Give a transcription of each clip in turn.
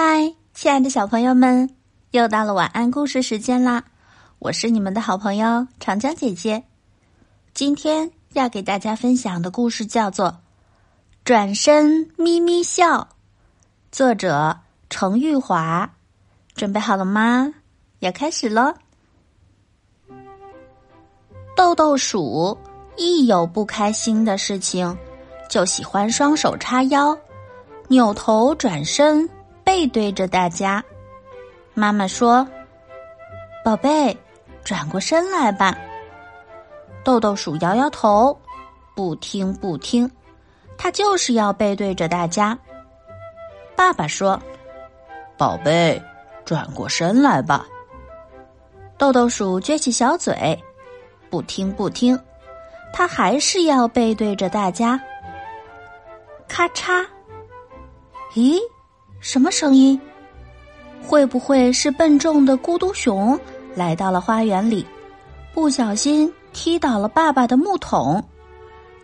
嗨，亲爱的小朋友们，又到了晚安故事时间啦！我是你们的好朋友长江姐姐。今天要给大家分享的故事叫做《转身咪咪笑》，作者程玉华。准备好了吗？要开始喽！豆豆鼠一有不开心的事情，就喜欢双手叉腰，扭头转身。背对着大家，妈妈说：“宝贝，转过身来吧。”豆豆鼠摇摇头，不听不听，他就是要背对着大家。爸爸说：“宝贝，转过身来吧。”豆豆鼠撅起小嘴，不听不听，他还是要背对着大家。咔嚓！咦？什么声音？会不会是笨重的咕嘟熊来到了花园里，不小心踢倒了爸爸的木桶？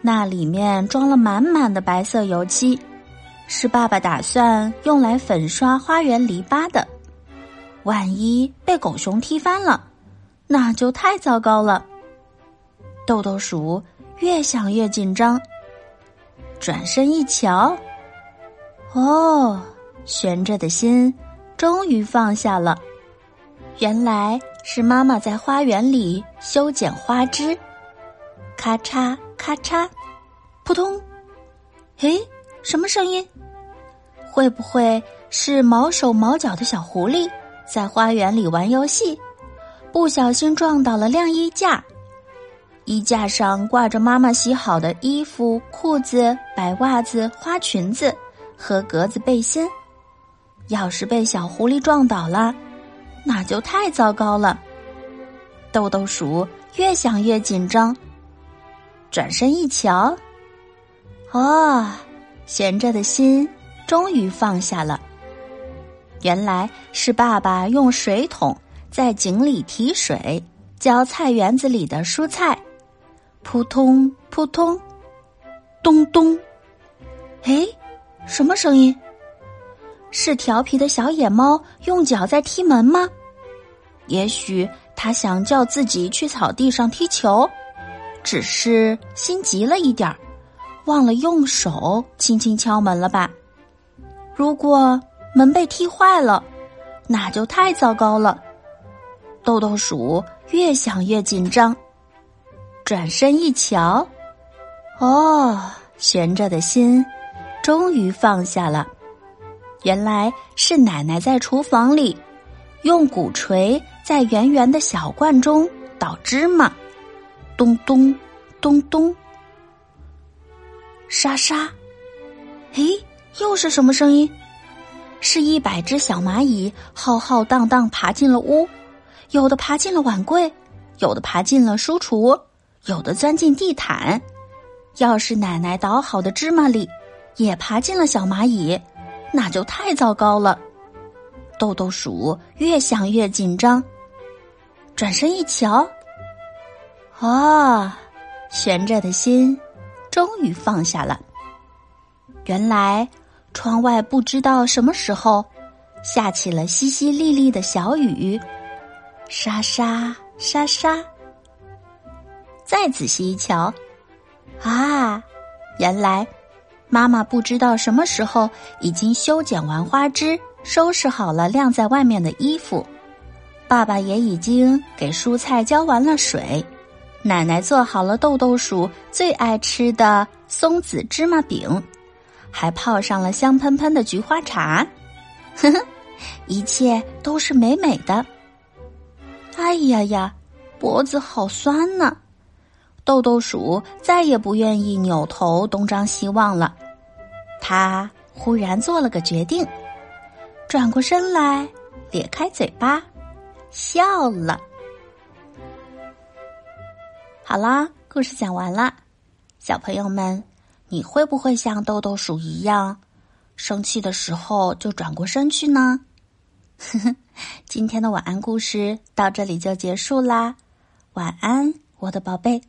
那里面装了满满的白色油漆，是爸爸打算用来粉刷花园篱笆的。万一被狗熊踢翻了，那就太糟糕了。豆豆鼠越想越紧张，转身一瞧，哦。悬着的心终于放下了，原来是妈妈在花园里修剪花枝，咔嚓咔嚓，扑通！诶，什么声音？会不会是毛手毛脚的小狐狸在花园里玩游戏，不小心撞倒了晾衣架？衣架上挂着妈妈洗好的衣服、裤子、白袜子、花裙子和格子背心。要是被小狐狸撞倒了，那就太糟糕了。豆豆鼠越想越紧张，转身一瞧，哦，悬着的心终于放下了。原来是爸爸用水桶在井里提水，浇菜园子里的蔬菜。扑通扑通，咚咚，哎，什么声音？是调皮的小野猫用脚在踢门吗？也许他想叫自己去草地上踢球，只是心急了一点儿，忘了用手轻轻敲门了吧？如果门被踢坏了，那就太糟糕了。豆豆鼠越想越紧张，转身一瞧，哦，悬着的心终于放下了。原来是奶奶在厨房里，用鼓槌在圆圆的小罐中捣芝麻，咚咚咚咚，沙沙，嘿，又是什么声音？是一百只小蚂蚁浩浩荡荡爬进了屋，有的爬进了碗柜，有的爬进了书橱，有的钻进地毯。要是奶奶捣好的芝麻里也爬进了小蚂蚁。那就太糟糕了，豆豆鼠越想越紧张，转身一瞧，啊，悬着的心终于放下了。原来窗外不知道什么时候下起了淅淅沥沥的小雨，沙沙沙沙。再仔细一瞧，啊，原来。妈妈不知道什么时候已经修剪完花枝，收拾好了晾在外面的衣服。爸爸也已经给蔬菜浇完了水，奶奶做好了豆豆鼠最爱吃的松子芝麻饼，还泡上了香喷喷的菊花茶。呵呵，一切都是美美的。哎呀呀，脖子好酸呢！豆豆鼠再也不愿意扭头东张西望了。他忽然做了个决定，转过身来，咧开嘴巴，笑了。好啦，故事讲完了，小朋友们，你会不会像豆豆鼠一样，生气的时候就转过身去呢？呵呵，今天的晚安故事到这里就结束啦，晚安，我的宝贝。